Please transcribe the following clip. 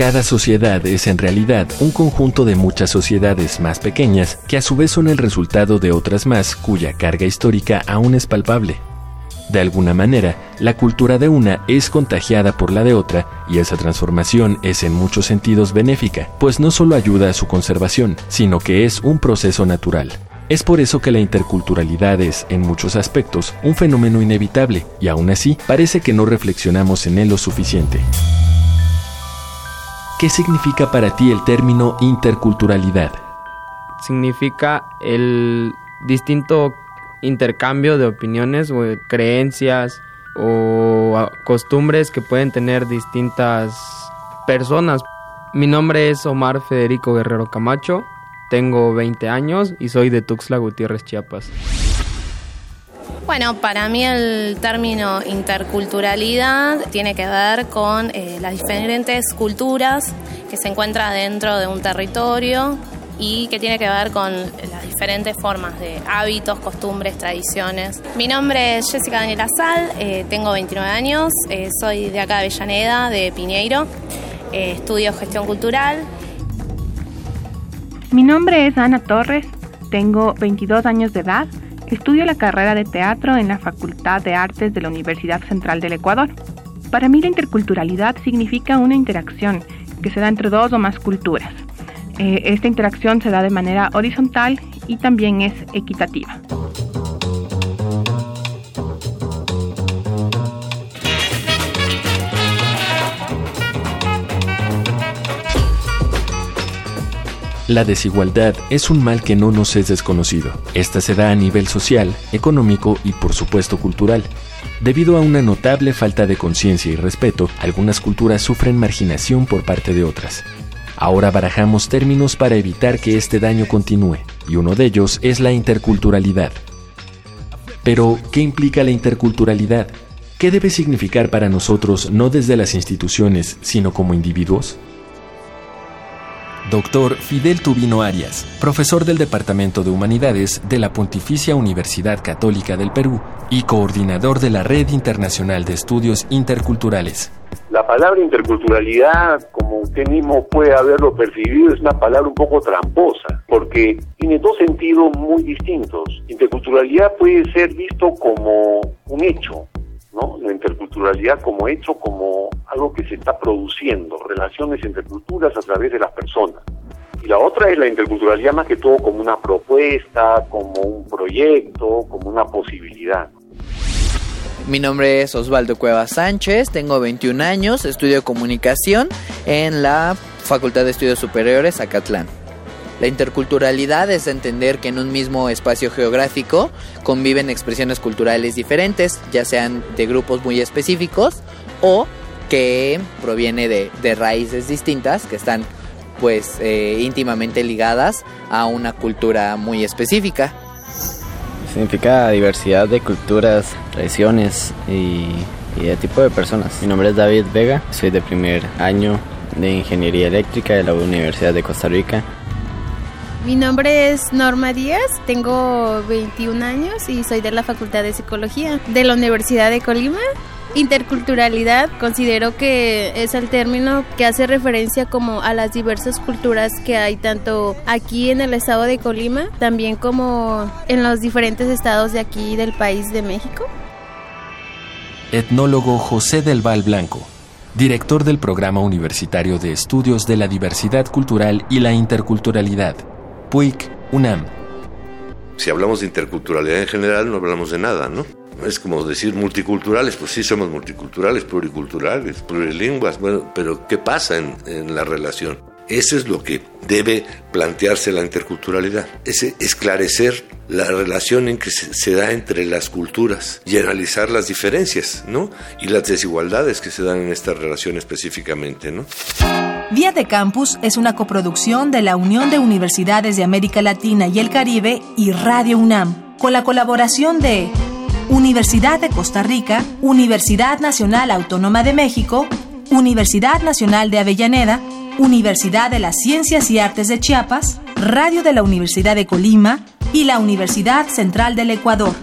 Cada sociedad es en realidad un conjunto de muchas sociedades más pequeñas que a su vez son el resultado de otras más cuya carga histórica aún es palpable. De alguna manera, la cultura de una es contagiada por la de otra y esa transformación es en muchos sentidos benéfica, pues no solo ayuda a su conservación, sino que es un proceso natural. Es por eso que la interculturalidad es, en muchos aspectos, un fenómeno inevitable y aún así parece que no reflexionamos en él lo suficiente. ¿Qué significa para ti el término interculturalidad? Significa el distinto intercambio de opiniones o creencias o costumbres que pueden tener distintas personas. Mi nombre es Omar Federico Guerrero Camacho, tengo 20 años y soy de Tuxtla Gutiérrez, Chiapas. Bueno, para mí el término interculturalidad tiene que ver con eh, las diferentes culturas que se encuentran dentro de un territorio y que tiene que ver con las diferentes formas de hábitos, costumbres, tradiciones. Mi nombre es Jessica Daniela Sal, eh, tengo 29 años, eh, soy de acá de Avellaneda, de Piñeiro, estudio gestión cultural. Mi nombre es Ana Torres, tengo 22 años de edad. Estudio la carrera de teatro en la Facultad de Artes de la Universidad Central del Ecuador. Para mí la interculturalidad significa una interacción que se da entre dos o más culturas. Eh, esta interacción se da de manera horizontal y también es equitativa. La desigualdad es un mal que no nos es desconocido. Esta se da a nivel social, económico y por supuesto cultural. Debido a una notable falta de conciencia y respeto, algunas culturas sufren marginación por parte de otras. Ahora barajamos términos para evitar que este daño continúe, y uno de ellos es la interculturalidad. Pero, ¿qué implica la interculturalidad? ¿Qué debe significar para nosotros no desde las instituciones, sino como individuos? Doctor Fidel Tubino Arias, profesor del Departamento de Humanidades de la Pontificia Universidad Católica del Perú y coordinador de la Red Internacional de Estudios Interculturales. La palabra interculturalidad, como usted mismo puede haberlo percibido, es una palabra un poco tramposa, porque tiene dos sentidos muy distintos. Interculturalidad puede ser visto como un hecho, ¿no? La interculturalidad como hecho, como algo que se está produciendo, relaciones entre culturas a través de las personas. Y la otra es la interculturalidad más que todo como una propuesta, como un proyecto, como una posibilidad. Mi nombre es Osvaldo Cueva Sánchez, tengo 21 años, estudio comunicación en la Facultad de Estudios Superiores Acatlán. La interculturalidad es entender que en un mismo espacio geográfico conviven expresiones culturales diferentes, ya sean de grupos muy específicos o que proviene de, raíces distintas que están pues eh, íntimamente ligadas a una cultura muy específica. Significa diversidad de culturas, tradiciones y, y de tipo de personas. Mi nombre es David Vega, soy de primer año de Ingeniería Eléctrica de la Universidad de Costa Rica mi nombre es Norma Díaz, tengo 21 años y soy de la Facultad de Psicología de la Universidad de Colima. Interculturalidad considero que es el término que hace referencia como a las diversas culturas que hay tanto aquí en el estado de Colima, también como en los diferentes estados de aquí del país de México. Etnólogo José del Val Blanco, director del Programa Universitario de Estudios de la Diversidad Cultural y la Interculturalidad PUIC UNAM. Si hablamos de interculturalidad en general, no hablamos de nada, ¿no? Es como decir multiculturales, pues sí somos multiculturales, pluriculturales, plurilingües, bueno, pero ¿qué pasa en, en la relación? Eso es lo que debe plantearse la interculturalidad, es esclarecer la relación en que se, da entre las culturas y analizar las diferencias, ¿no? Y las desigualdades que se dan en esta relación específicamente, ¿no? Vía de Campus es una coproducción de la Unión de Universidades de América Latina y el Caribe y Radio UNAM, con la colaboración de Universidad de Costa Rica, Universidad Nacional Autónoma de México, Universidad Nacional de Avellaneda, Universidad de las Ciencias y Artes de Chiapas, Radio de la Universidad de Colima y la Universidad Central del Ecuador.